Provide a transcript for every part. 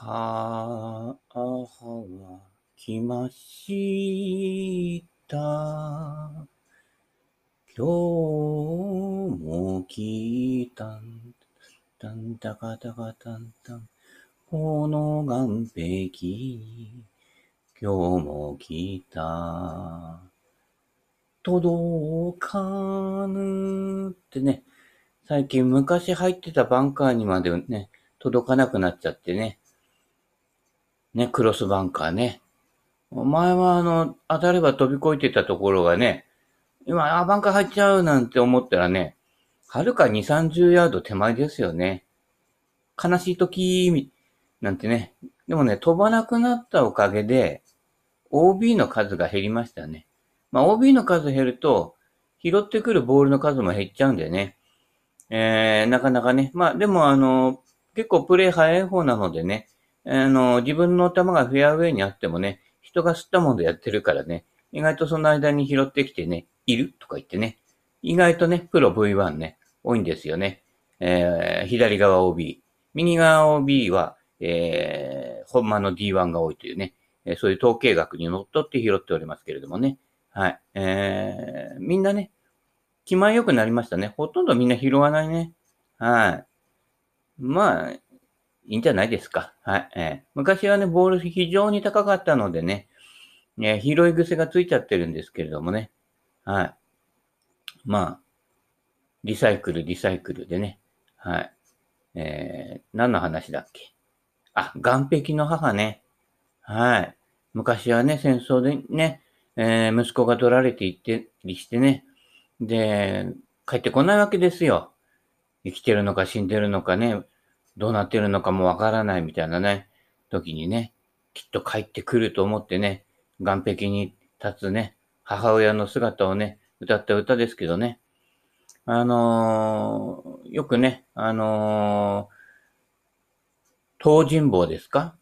母は来ました。今日も来たん。たんたかたかたんたん。この岸壁に今日も来た。届かぬってね、最近昔入ってたバンカーにまでね、届かなくなっちゃってね。ね、クロスバンカーね。お前はあの、当たれば飛び越えてたところがね、今、あ、バンカー入っちゃうなんて思ったらね、はるか2、30ヤード手前ですよね。悲しい時、なんてね。でもね、飛ばなくなったおかげで、OB の数が減りましたね。まあ、OB の数減ると、拾ってくるボールの数も減っちゃうんでね。えー、なかなかね。まあ、でもあの、結構プレイ早い方なのでね、あの、自分の球がフェアウェイにあってもね、人が吸ったもんでやってるからね、意外とその間に拾ってきてね、いるとか言ってね、意外とね、プロ V1 ね、多いんですよね。えー、左側 OB。右側 OB は、えー、本間の D1 が多いというね、え、そういう統計学にのっとって拾っておりますけれどもね。はい。えー、みんなね、気前良くなりましたね。ほとんどみんな拾わないね。はい。まあ、いいんじゃないですか。はい。えー、昔はね、ボール非常に高かったのでね、ね、拾い癖がついちゃってるんですけれどもね。はい。まあ、リサイクル、リサイクルでね。はい。えー、何の話だっけ？あ、岸壁の母ね。はい。昔はね、戦争でね、えー、息子が取られていってりしてね。で、帰ってこないわけですよ。生きてるのか死んでるのかね、どうなってるのかもわからないみたいなね、時にね、きっと帰ってくると思ってね、岸壁に立つね、母親の姿をね、歌った歌ですけどね。あのー、よくね、あのー、東尋坊ですか？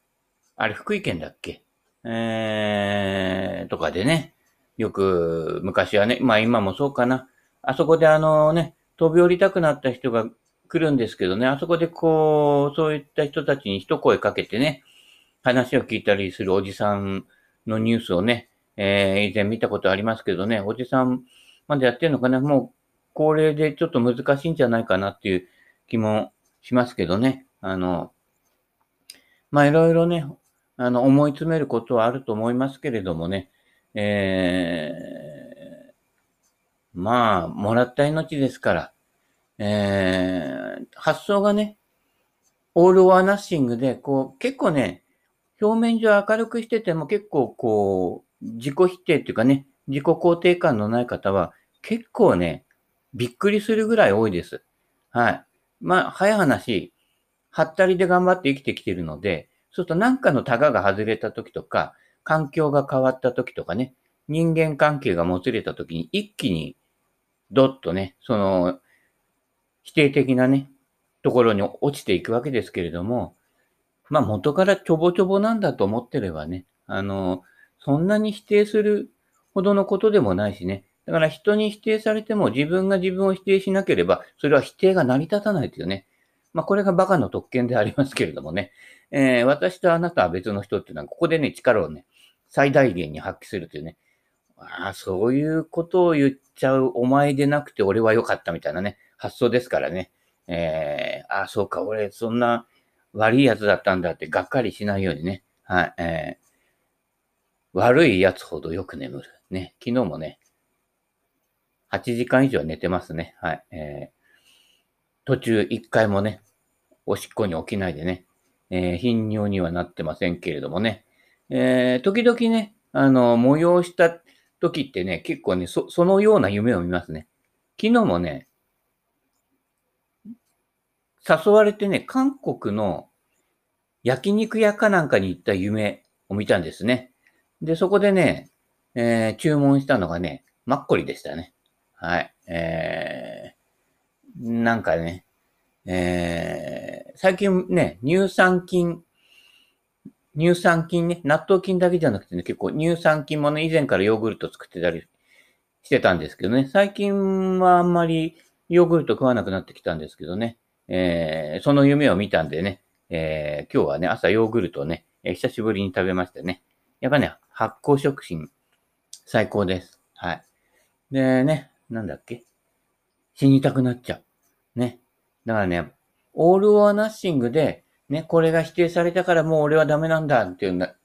あれ、福井県だっけ？えー、とかでね、よく昔はね、まあ今もそうかな。あそこであのね、飛び降りたくなった人が来るんですけどね、あそこでこう、そういった人たちに一声かけてね、話を聞いたりするおじさんのニュースをね、えー、以前見たことありますけどね、おじさんまでやってるのかな、もう高齢でちょっと難しいんじゃないかなっていう気もしますけどね。あの、まあいろいろね、あの、思い詰めることはあると思いますけれどもね、えー、まあ、もらった命ですから、えー、発想がね、オール・オア・ナッシングで、こう、結構ね、表面上明るくしてても結構こう、自己否定っていうかね、自己肯定感のない方は結構ね、びっくりするぐらい多いです。はい。まあ、早い話、はったりで頑張って生きてきてるので、そうすると何かのタガが外れた時とか、環境が変わった時とかね、人間関係がもつれた時に一気にドッとね、その否定的なね、ところに落ちていくわけですけれども、まあ元からちょぼちょぼなんだと思ってればね、あの、そんなに否定するほどのことでもないしね。だから人に否定されても自分が自分を否定しなければ、それは否定が成り立たないというね。まあこれがバカの特権でありますけれどもね。えー、私とあなたは別の人っていうのは、ここでね、力をね、最大限に発揮するというね。ああ、そういうことを言っちゃうお前でなくて俺は良かったみたいなね、発想ですからね。えー、ああ、そうか、俺そんな悪いやつだったんだってがっかりしないようにね。はい、えー、悪いやつほどよく眠る。ね、昨日もね、8時間以上寝てますね。はい、えー、途中1回もね、おしっこに起きないでね、えー、頻尿にはなってませんけれどもね、えー、時々ね、あの、催した時ってね、結構ね、そ、そのような夢を見ますね。昨日もね、誘われてね、韓国の焼肉屋かなんかに行った夢を見たんですね。で、そこでね、えー、注文したのがね、マッコリでしたね。はい。えー、なんかね、えー、最近ね、乳酸菌、乳酸菌ね、納豆菌だけじゃなくてね、結構乳酸菌もね、以前からヨーグルト作ってたりしてたんですけどね、最近はあんまりヨーグルト食わなくなってきたんですけどね、えー、その夢を見たんでね、えー、今日はね、朝ヨーグルトをね、えー、久しぶりに食べましたね。やっぱね、発酵食品、最高です。はい。でね、なんだっけ？死にたくなっちゃう。ね。だからね、オールオアナッシングで、ね、これが否定されたからもう俺はダメなんだっていうんだ。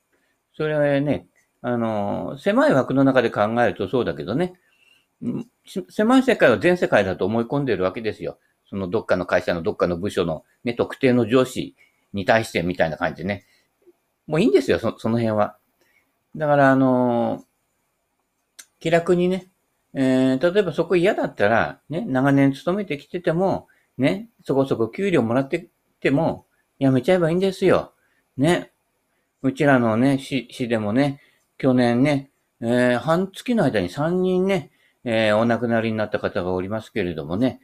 それはね、あの、狭い枠の中で考えるとそうだけどね、狭い世界は全世界だと思い込んでるわけですよ。そのどっかの会社のどっかの部署のね、特定の上司に対してみたいな感じでね。もういいんですよ、そその辺は。だから、あの気楽にね、えー、例えばそこ嫌だったら、ね、長年勤めてきてても、ね、そこそこ給料もらってても、やめちゃえばいいんですよ。ね。うちらのね、市、市でもね、去年ね、えー、半月の間に3人ね、えー、お亡くなりになった方がおりますけれどもね、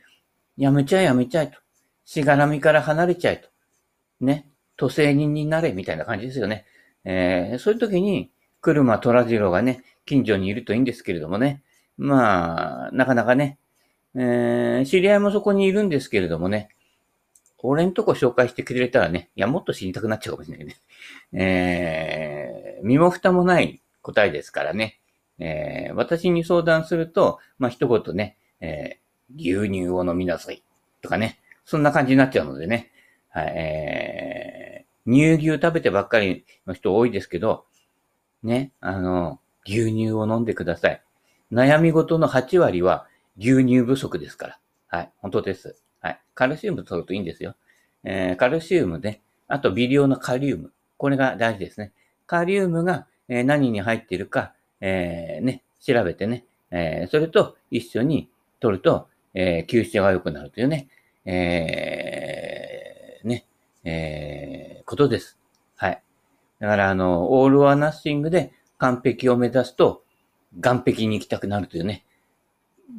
やめちゃえやめちゃえと。しがらみから離れちゃえと。ね。都政人になれみたいな感じですよね。えー、そういう時に、車虎次郎がね、近所にいるといいんですけれどもね。まあ、なかなかね、えー、知り合いもそこにいるんですけれどもね、俺んとこ紹介してくれたらね、いや、もっと知りたくなっちゃうかもしれないね。えー、身も蓋もない答えですからね。えー、私に相談すると、まあ、一言ね、えー、牛乳を飲みなさい。とかね。そんな感じになっちゃうのでね。はい、えー、乳牛食べてばっかりの人多いですけど、ね、あの、牛乳を飲んでください。悩み事の8割は牛乳不足ですから。はい、本当です。はい。カルシウム取るといいんですよ。えー、カルシウムで、あと微量のカリウム。これが大事ですね。カリウムが、えー、何に入っているか、えー、ね、調べてね、えー、それと一緒に取ると、えー、吸収が良くなるというね、えー、ね、えー、ことです。はい。だから、あの、オール・ア・ナッシングで完璧を目指すと、岸壁に行きたくなるというね、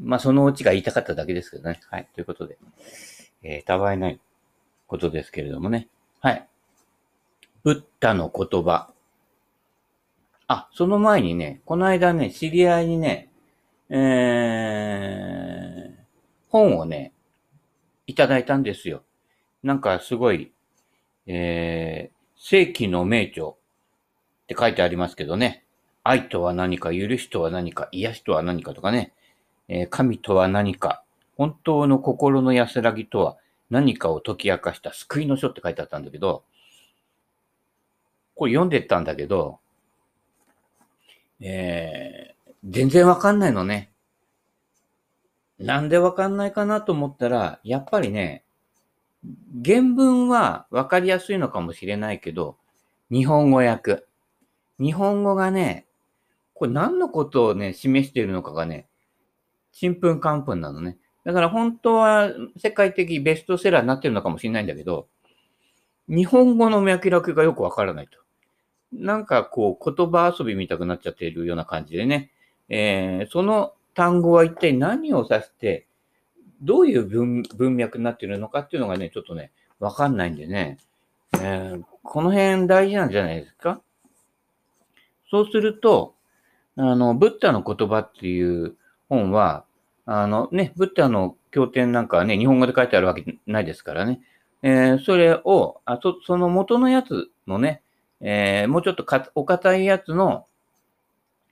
まあ、そのうちが言いたかっただけですけどね。はい。ということで、えー、たわいないことですけれどもね。はい。ブッダの言葉。あ、その前にね、この間ね、知り合いにね、えー、本をね、いただいたんですよ。なんかすごい、えー、世紀の名著って書いてありますけどね。愛とは何か、許しとは何か、癒しとは何かとかね。えー、神とは何か、本当の心の安らぎとは何かを解き明かした救いの書って書いてあったんだけど、これ読んでったんだけど、えー、全然わかんないのね。なんでわかんないかなと思ったら、やっぱりね、原文はわかりやすいのかもしれないけど、日本語訳。日本語がね、これ何のことをね、示しているのかがね、ちんぷんかんぷんなのね。だから本当は世界的ベストセラーになってるのかもしれないんだけど、日本語の脈絡がよくわからないと。なんかこう言葉遊び見たくなっちゃっているような感じでね、えー、その単語は一体何を指して、どういう文脈になっているのかっていうのがね、ちょっとね、わかんないんでね、えー、この辺大事なんじゃないですか？そうすると、あの、ブッダの言葉っていう本は、あのね、ブッダの経典なんかはね、日本語で書いてあるわけないですからね。えー、それを、あそその元のやつのね、えー、もうちょっとお堅いやつの、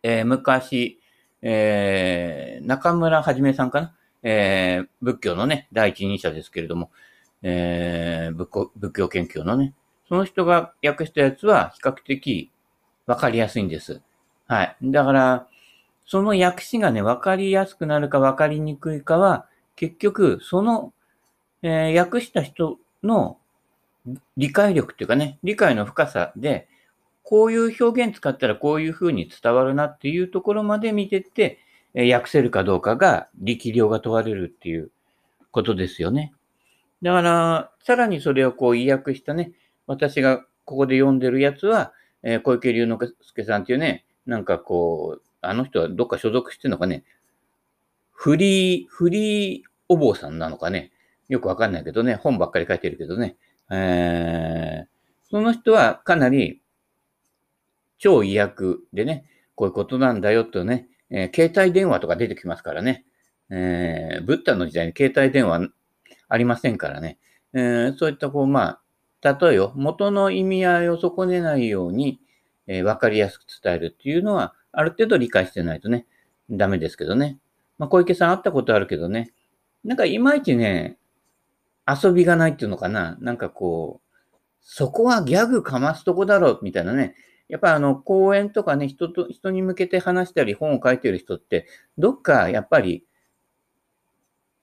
えー、昔、えー、中村はじめさんかな、えー、仏教のね、第一人者ですけれども、えー、仏仏教研究のね、その人が訳したやつは比較的わかりやすいんです。はい。だから、その訳詞がね、わかりやすくなるかわかりにくいかは、結局、その、えー、訳した人の理解力っていうかね、理解の深さで、こういう表現使ったらこういう風に伝わるなっていうところまで見てって、え、訳せるかどうかが力量が問われるっていうことですよね。だから、さらにそれをこう意訳したね、私がここで読んでるやつは、えー、小池龍之介さんっていうね、なんかこう、あの人はどっか所属してるのかね、フリー、フリーお坊さんなのかね、よくわかんないけどね、本ばっかり書いてるけどね、えー、その人はかなり超医薬でね、こういうことなんだよとね、えー、携帯電話とか出てきますからね、えー、ブッダの時代に携帯電話ありませんからね、えー、そういったこう、まあ、例えを、元の意味合いを損ねないように、えー、わかりやすく伝えるっていうのは、ある程度理解してないとね、ダメですけどね。まあ、小池さん会ったことあるけどね、なんかいまいちね、遊びがないっていうのかな。なんかこう、そこはギャグかますとこだろ、みたいなね。やっぱあの、講演とかね、人と、人に向けて話したり本を書いてる人って、どっかやっぱり、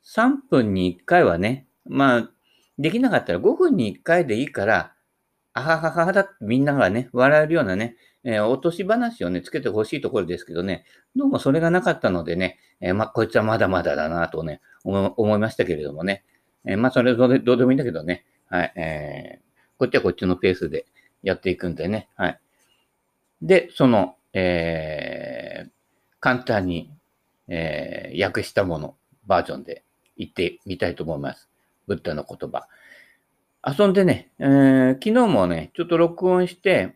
3分に1回はね、まあ、できなかったら5分に1回でいいから、あはははだってみんながね、笑えるようなね、えー、落とし話をね、つけてほしいところですけどね、どうもそれがなかったのでね、えー、まあ、こいつはまだまだだなとね、思思いましたけれどもね、えー、まあ、それどうでどうでもいいんだけどね、はい、えー、こっちはこっちのペースでやっていくんでね、はい。で、その、えー、簡単に、えー、訳したもの、バージョンで言ってみたいと思います。ブッダの言葉。遊んでね、えー、昨日もね、ちょっと録音して、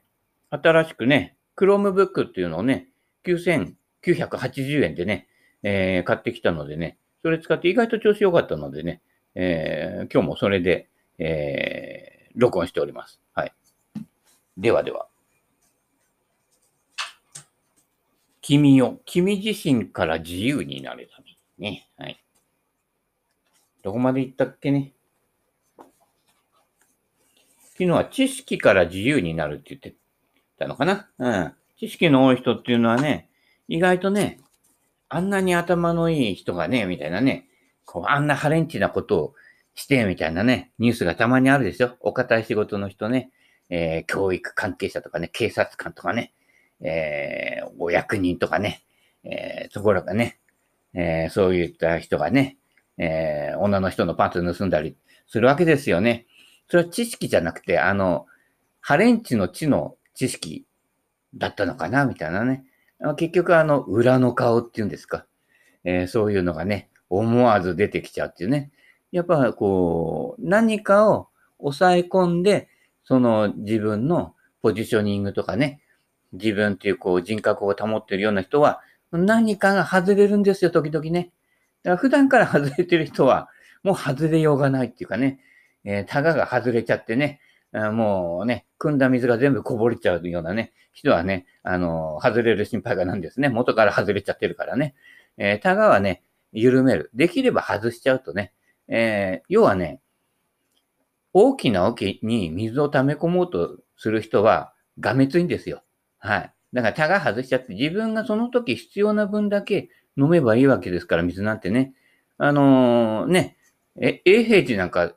新しくね、Chromebook っていうのをね、9980円でね、えー、買ってきたのでね、それ使って意外と調子良かったのでね、えー、今日もそれで、えー、録音しております。はい。ではでは。君を、君自身から自由になるためにね。はい。どこまで行ったっけね？昨日は知識から自由になるって言ってたのかな？うん。知識の多い人っていうのはね、意外とね、あんなに頭のいい人がね、みたいなね、こう、あんなハレンチなことをして、みたいなね、ニュースがたまにあるでしょ？お堅い仕事の人ね、えー、教育関係者とかね、警察官とかね、えー、お役人とかね、えー、ところがね、えー、そういった人がね、えー、女の人のパンツ盗んだりするわけですよね。それは知識じゃなくて、あの、ハレンチの知の知識だったのかな、みたいなね。結局、あの、裏の顔っていうんですか。えー、そういうのがね、思わず出てきちゃうっていうね。やっぱ、こう、何かを抑え込んで、その自分のポジショニングとかね、自分っていうこう人格を保っているような人は、何かが外れるんですよ、時々ね。だから普段から外れてる人は、もう外れようがないっていうかね。えー、タガが外れちゃってね、もうね、汲んだ水が全部こぼれちゃうようなね、人はね、あの、外れる心配がないんですね。元から外れちゃってるからね。えー、タガはね、緩める。できれば外しちゃうとね、えー、要はね、大きな桶に水を溜め込もうとする人は、がめついんですよ。はい。だから、タガ外しちゃって、自分がその時必要な分だけ飲めばいいわけですから、水なんてね。あのー、ね、え、永平寺なんか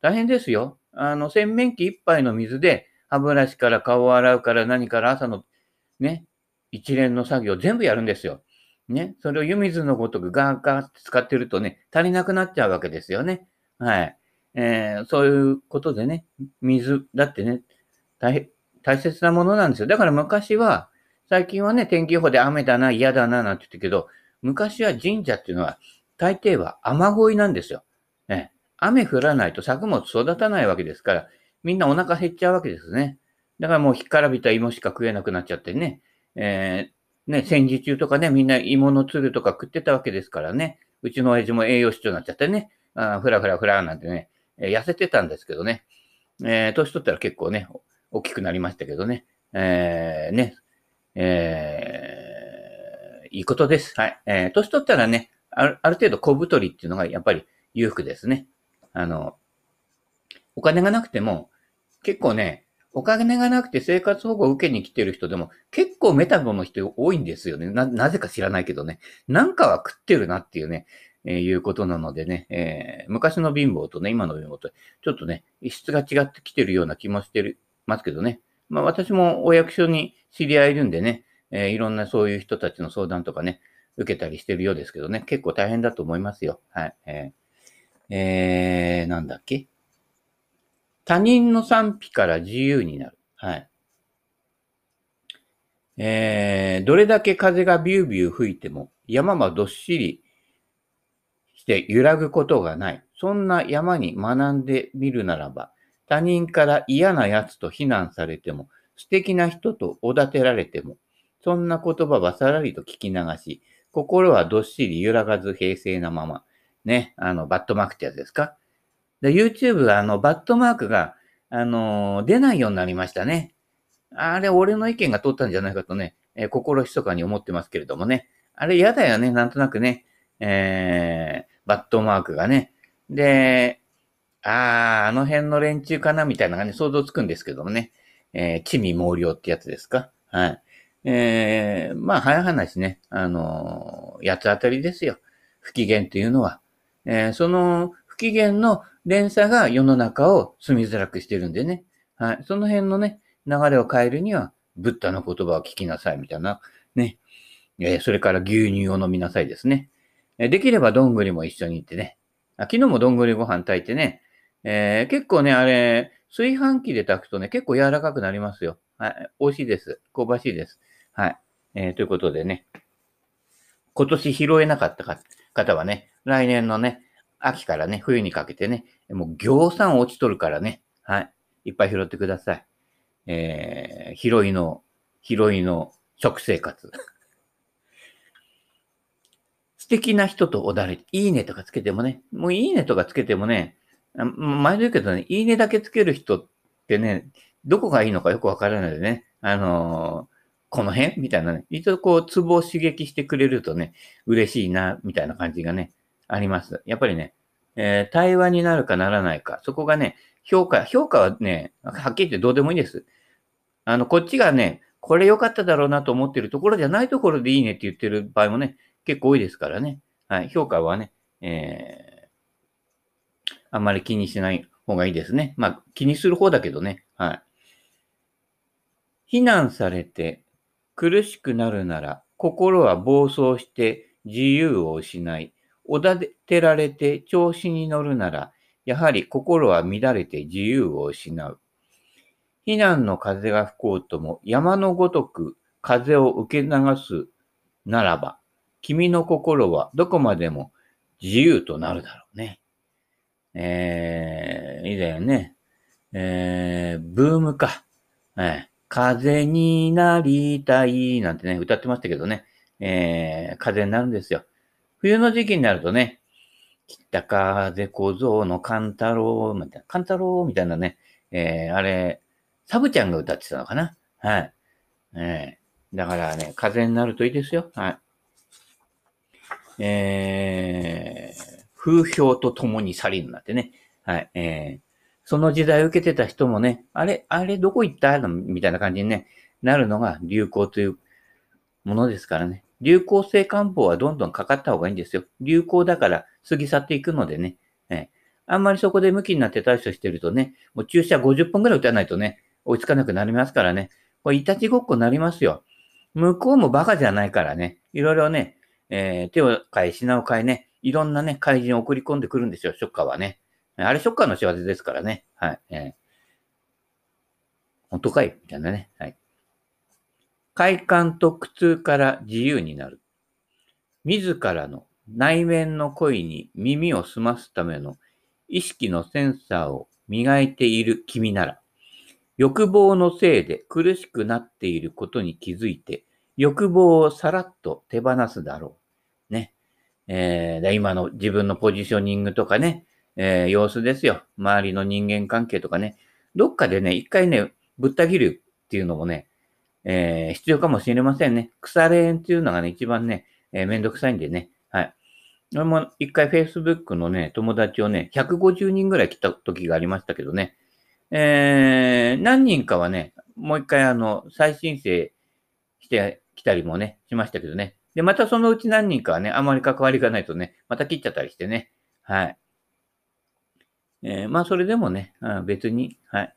大変ですよ。あの、洗面器一杯の水で、歯ブラシから顔を洗うから何から朝のね、一連の作業全部やるんですよ。ね。それを湯水のごとくガーガーって使ってるとね、足りなくなっちゃうわけですよね。はい。えー、そういうことでね、水だってね、大変大切なものなんですよ。だから昔は、最近はね、天気予報で雨だな、嫌だな、なんて言ってけど、昔は神社っていうのは、大抵は雨乞いなんですよ。ね。雨降らないと作物育たないわけですから、みんなお腹減っちゃうわけですね。だからもう干からびた芋しか食えなくなっちゃってね。えー、ね、戦時中とかね、みんな芋のつるとか食ってたわけですからね。うちの親父も栄養失調になっちゃってね。あふらふらふらなんてね、えー、痩せてたんですけどね。えー、年取ったら結構ね、大きくなりましたけどね。えー、ね、えー、いいことです。はい。えー、年取ったらね、あるある程度小太りっていうのがやっぱり裕福ですね。あの、お金がなくても、結構ね、お金がなくて生活保護を受けに来てる人でも結構メタボの人多いんですよね。な、なぜか知らないけどね。なんかは食ってるなっていうね、えー、いうことなのでね、えー、昔の貧乏とね、今の貧乏と、ちょっとね、質が違ってきてるような気もしてる、ますけどね。まあ私もお役所に知り合いいるんでね、えー、いろんなそういう人たちの相談とかね、受けたりしてるようですけどね、結構大変だと思いますよ。はい。えーえー、なんだっけ？他人の賛否から自由になる。はい。えー、どれだけ風がビュービュー吹いても山はどっしりして揺らぐことがない。そんな山に学んでみるならば、他人から嫌な奴と非難されても、素敵な人とおだてられても、そんな言葉はさらりと聞き流し、心はどっしり揺らがず平静なまま、ね、あの、バットマークってやつですか？で、YouTube はあの、バットマークが、あのー、出ないようになりましたね。あれ、俺の意見が通ったんじゃないかとね、えー、心密かに思ってますけれどもね。あれ嫌だよね、なんとなくね。えー、バットマークがね。で、あー、あの辺の連中かなみたいなのがね、想像つくんですけどもね。えー、地味猛量ってやつですか？はい。えー、まあ、早い話ね、あのー、八つ当たりですよ。不機嫌というのは。えー、その不機嫌の連鎖が世の中を住みづらくしてるんでね。はい。その辺のね、流れを変えるには、ブッダの言葉を聞きなさいみたいな、ね。えー、それから牛乳を飲みなさいですね。え、できればどんぐりも一緒に行ってね。あ昨日もどんぐりご飯炊いてね。えー、結構ね、あれ、炊飯器で炊くとね、結構柔らかくなりますよ。はい。美味しいです。香ばしいです。はい。えー、ということでね。今年拾えなかった方はね、来年のね、秋からね、冬にかけてね、もう行産落ちとるからね、はい。いっぱい拾ってください。えー、拾いの、拾いの食生活。素敵な人とおだれ、いいねとかつけてもね、もういいねとかつけてもね、前で言うけどね、いいねだけつける人ってね、どこがいいのかよくわからないでね、あのー、この辺？みたいなね、一度こう、ツボを刺激してくれるとね、嬉しいな、みたいな感じがね、あります。やっぱりね、えー、対話になるかならないか、そこがね、評価、評価はね、はっきり言ってどうでもいいです。あの、こっちがね、これ良かっただろうなと思ってるところじゃないところでいいねって言ってる場合もね、結構多いですからね。はい。評価はね、えー、あんまり気にしない方がいいですね。まあ、気にする方だけどね。はい。非難されて苦しくなるなら、心は暴走して自由を失い、おだてられて調子に乗るなら、やはり心は乱れて自由を失う。避難の風が吹こうとも山のごとく風を受け流すならば、君の心はどこまでも自由となるだろうね。えー、いいだよね。えー、ブームか。えー、風になりたいなんてね、歌ってましたけどね。えー、風になるんですよ。冬の時期になるとね、北風小僧の勘太郎、みたいな、勘太郎みたいなね、えー、あれ、サブちゃんが歌ってたのかなはい。えー、だからね、風になるといいですよ。はい。えー、風評と共に去りになってね。はい。えー、その時代を受けてた人もね、あれ、あれ、どこ行ったみたいな感じに、ね、なるのが流行というものですからね。流行性漢方はどんどんかかった方がいいんですよ。流行だから過ぎ去っていくのでね。えあんまりそこで向きになって対処してるとね、もう注射50本くらい打たないとね、追いつかなくなりますからね。これ、いたちごっこになりますよ。向こうもバカじゃないからね。いろいろね、えー、手を変え、品を変えね、いろんなね、怪人を送り込んでくるんですよ、ショッカーはね。あれ、ショッカーの仕業ですからね。はい。えー、本当かい？みたいなね。はい。快感と苦痛から自由になる。自らの内面の声に耳を澄ますための意識のセンサーを磨いている君なら、欲望のせいで苦しくなっていることに気づいて、欲望をさらっと手放すだろう。ね。えー、今の自分のポジショニングとかね、えー、様子ですよ。周りの人間関係とかね。どっかでね、一回ね、ぶった切るっていうのもね、えー、必要かもしれませんね。腐れ縁っていうのがね、一番ね、えー、めんどくさいんでね。はい。俺も一回 Facebook のね、友達をね、150人ぐらい来た時がありましたけどね。えー、何人かはね、もう一回あの、再申請してきたりもね、しましたけどね。で、またそのうち何人かはね、あまり関わりがないとね、また切っちゃったりしてね。はい。えー、まあ、それでもね、別に、はい。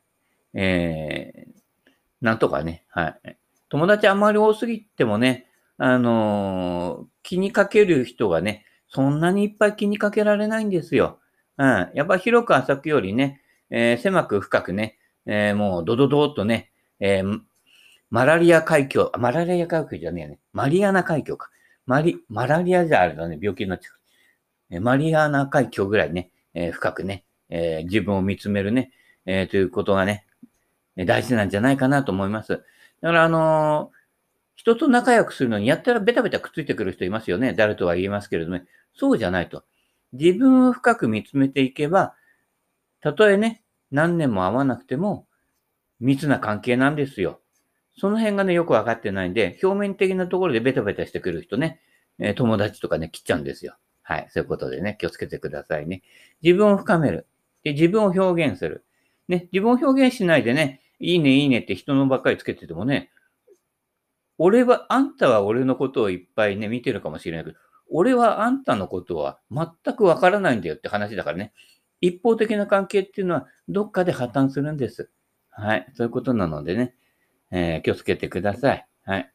えー、なんとかね、はい。友達あまり多すぎてもね、あのー、気にかける人がね、そんなにいっぱい気にかけられないんですよ。うん。やっぱ広く浅くよりね、えー、狭く深くね、えー、もうドドドーっとね、えー、マラリア海峡、マラリア海峡じゃねえね。マリアナ海峡か。マリ、マラリアじゃあれだね、病気になっちゃう。マリアナ海峡ぐらいね、え深くね、え自分を見つめるね、えということがね、大事なんじゃないかなと思います。だから、あの人と仲良くするのに、やったらベタベタくっついてくる人いますよね。誰とは言いますけれども、ね、そうじゃないと。自分を深く見つめていけば、たとえね、何年も会わなくても密な関係なんですよ。その辺がね、よくわかってないんで、表面的なところでベタベタしてくる人ね、え、友達とかね、切っちゃうんですよ。はい。そういうことでね、気をつけてくださいね。自分を深める。で、自分を表現する。ね、自分を表現しないでね、いいね、いいねって人のばっかりつけててもね、俺は、あんたは俺のことをいっぱいね、見てるかもしれないけど、俺はあんたのことは全くわからないんだよって話だからね。一方的な関係っていうのはどっかで破綻するんです。はい。そういうことなのでね、えー、気をつけてください。はい。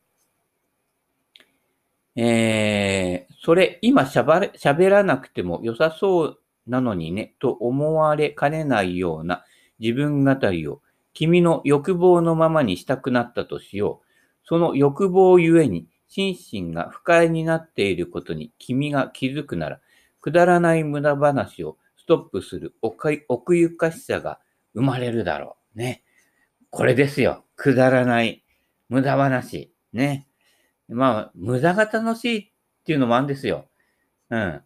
えー、それ、今しゃばれ、喋らなくても良さそうなのにね、と思われかねないような自分語りを君の欲望のままにしたくなったとしよう。その欲望ゆえに心身が不快になっていることに君が気づくなら、くだらない無駄話をストップする奥ゆかしさが生まれるだろう。ね。これですよ。くだらない無駄話。ね。まあ、無駄が楽しいっていうのもあるんですよ。うん。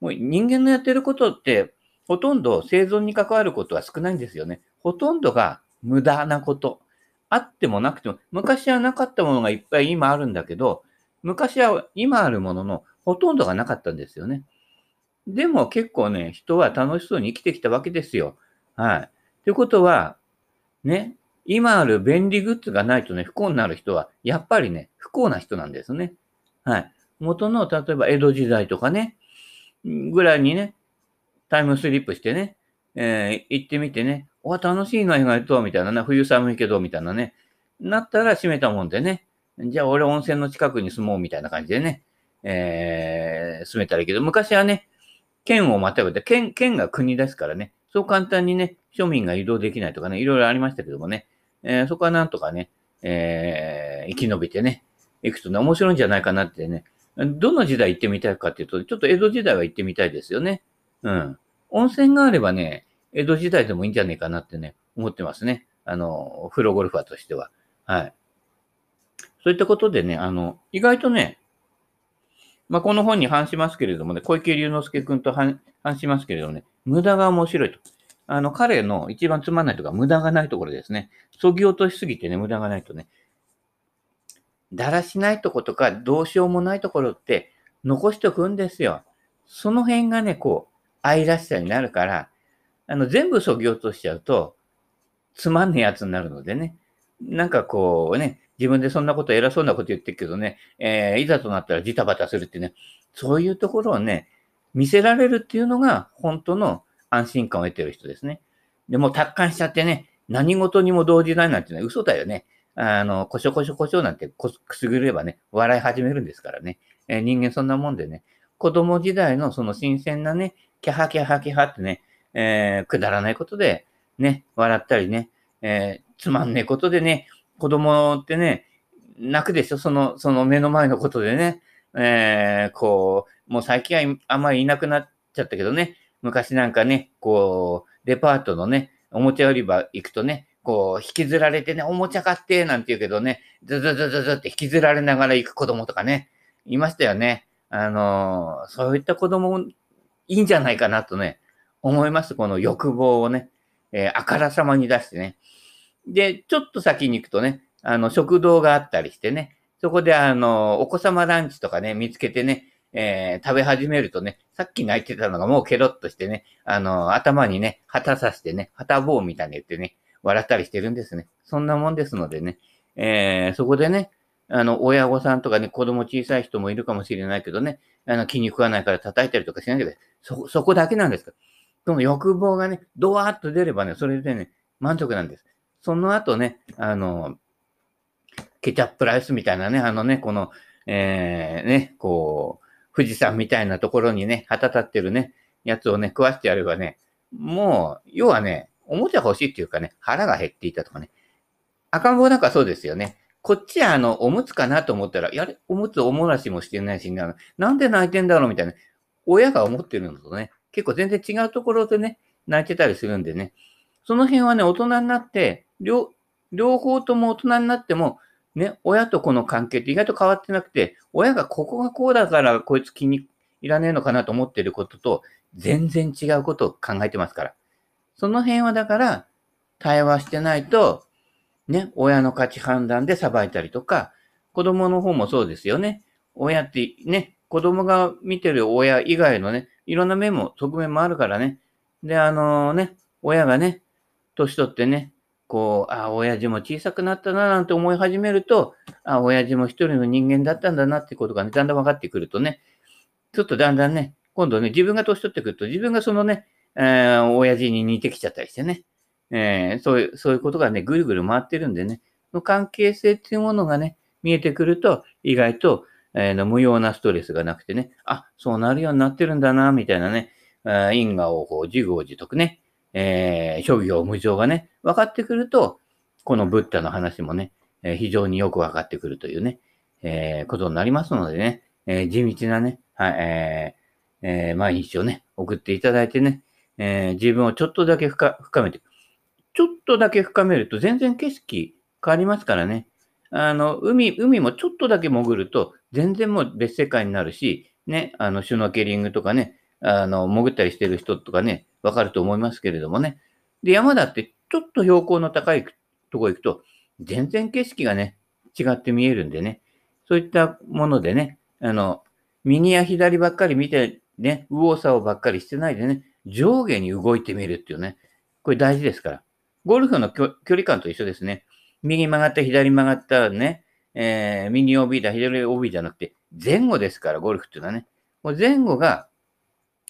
もう人間のやってることって、ほとんど生存に関わることは少ないんですよね。ほとんどが無駄なこと。あってもなくても、昔はなかったものがいっぱい今あるんだけど、昔は今あるもののほとんどがなかったんですよね。でも結構ね、人は楽しそうに生きてきたわけですよ。はい。ということは、ね、今ある便利グッズがないとね、不幸になる人は、やっぱりね、不幸な人なんですね。はい。元の、例えば江戸時代とかね、ぐらいにね、タイムスリップしてね、えー、行ってみてね、お楽しいな、意外と、みたいなね、冬寒いけど、みたいなね、なったら閉めたもんでね、じゃあ俺温泉の近くに住もう、みたいな感じでね、えー、住めたらいいけど、昔はね、県をまたぐって、県、県が国ですからね、そう簡単にね、庶民が移動できないとかね、いろいろありましたけどもね、えー、そこはなんとかね、えー、生き延びてね、行くとね、面白いんじゃないかなってね、どの時代行ってみたいかっていうと、ちょっと江戸時代は行ってみたいですよね。うん。温泉があればね、江戸時代でもいいんじゃないかなってね、思ってますね。あの、プロゴルファーとしては。はい。そういったことでね、あの、意外とね、まあ、この本に反しますけれどもね、小池龍之介君と反しますけれどもね、無駄が面白いと。あの、彼の一番つまんないとか、無駄がないところですね。そぎ落としすぎてね、無駄がないとね。だらしないとことか、どうしようもないところって残しておくんですよ。その辺がね、こう、愛らしさになるから、あの、全部そぎ落としちゃうと、つまんねえやつになるのでね。なんかこうね、自分でそんなこと偉そうなこと言ってるけどね、えー、いざとなったらジタバタするってね、そういうところをね、見せられるっていうのが本当の安心感を得てる人ですね。でも達観しちゃってね、何事にも動じないなんてね、嘘だよね。あの、こしょこしょこしょなんてくすぐればね、笑い始めるんですからね。えー、人間そんなもんでね、子供時代のその新鮮なね、キャハキャハキャハってね、えー、くだらないことで、ね、笑ったりね、えー、つまんねえことでね、子供ってね、泣くでしょその、その目の前のことでね。えー、こう、もう最近はあんまりいなくなっちゃったけどね、昔なんかね、こう、デパートのね、おもちゃ売り場行くとね、こう、引きずられてね、おもちゃ買って、なんて言うけどね、ずずずずずって引きずられながら行く子供とかね、いましたよね。あのー、そういった子供、いいんじゃないかなとね、思います。この欲望をね、えー、あからさまに出してね。で、ちょっと先に行くとね、あの、食堂があったりしてね、そこであの、お子様ランチとかね、見つけてね、えー、食べ始めるとね、さっき泣いてたのがもうケロッとしてね、あの、頭にね、旗さしてね、旗棒みたいに言ってね、笑ったりしてるんですね。そんなもんですのでね、えー、そこでね、あの、親御さんとかね、子供小さい人もいるかもしれないけどね、あの、気に食わないから叩いたりとかしないけど、そ、そこだけなんですかその欲望がね、ドワーッと出ればね、それでね、満足なんです。その後ね、あの、ケチャップライスみたいなね、あのね、この、えー、ね、こう、富士山みたいなところにね、旗立ってるね、やつをね、食わしてやればね、もう、要はね、おもちゃ欲しいっていうかね、腹が減っていたとかね。赤ん坊なんかそうですよね。こっちはあの、おむつかなと思ったら、やれ、おむつおもらしもしてないし、なんで泣いてんだろうみたいな。親が思ってるのとね、結構全然違うところでね、泣いてたりするんでね。その辺はね、大人になって、両、両方とも大人になっても、ね、親と子の関係って意外と変わってなくて、親がここがこうだからこいつ気に入らねえのかなと思ってることと、全然違うことを考えてますから。その辺はだから、対話してないと、ね、親の価値判断で裁いたりとか、子供の方もそうですよね。親ってね、子供が見てる親以外のね、いろんな面も、側面もあるからね。で、あのね、親がね、年取ってね、こう、あ、親父も小さくなったななんて思い始めると、あ、親父も一人の人間だったんだなってことがね、だんだん分かってくるとね、ちょっとだんだんね、今度ね、自分が年取ってくると、自分がそのね、えー、親父に似てきちゃったりしてね、えー、そういう、そういうことがね、ぐるぐる回ってるんでね、の関係性っていうものがね、見えてくると、意外と、えー、無用なストレスがなくてね、あ、そうなるようになってるんだな、みたいなね、因果をこう自業自得ね、えー、諸行無常がね、分かってくると、このブッダの話もね、えー、非常によく分かってくるというね、えー、ことになりますのでね、えー、地道なね、はい、えーえー、毎日をね、送っていただいてね、えー、自分をちょっとだけ深めて、ちょっとだけ深めると全然景色変わりますからね。あの、海、海もちょっとだけ潜ると全然もう別世界になるし、ね、あの、シュノーケリングとかね、あの、潜ったりしてる人とかね、わかると思いますけれどもね。で、山だってちょっと標高の高いとこ行くと、全然景色がね、違って見えるんでね。そういったものでね、あの、右や左ばっかり見てね、右往左往ばっかりしてないでね、上下に動いてみるっていうね、これ大事ですから。ゴルフの距離感と一緒ですね。右曲がった、左曲がったね、えー、右 OB だ、左 OB じゃなくて、前後ですから、ゴルフっていうのはね。もう前後が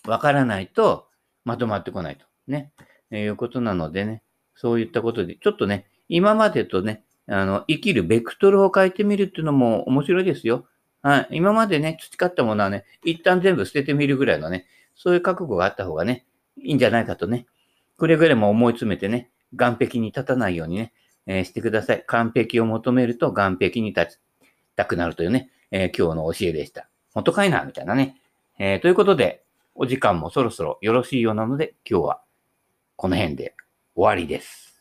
わからないと、まとまってこないと。ね。え、いうことなのでね。そういったことで、ちょっとね、今までとね、あの、生きるベクトルを変えてみるっていうのも面白いですよ。はい。今までね、培ったものはね、一旦全部捨ててみるぐらいのね、そういう覚悟があった方がね、いいんじゃないかとね。くれぐれも思い詰めてね、岸壁に立たないようにね、えー、してください。完璧を求めると岸壁に立ちたくなるというね、えー、今日の教えでした。本当かいなみたいなね。えー、ということで、お時間もそろそろよろしいようなので、今日はこの辺で終わりです。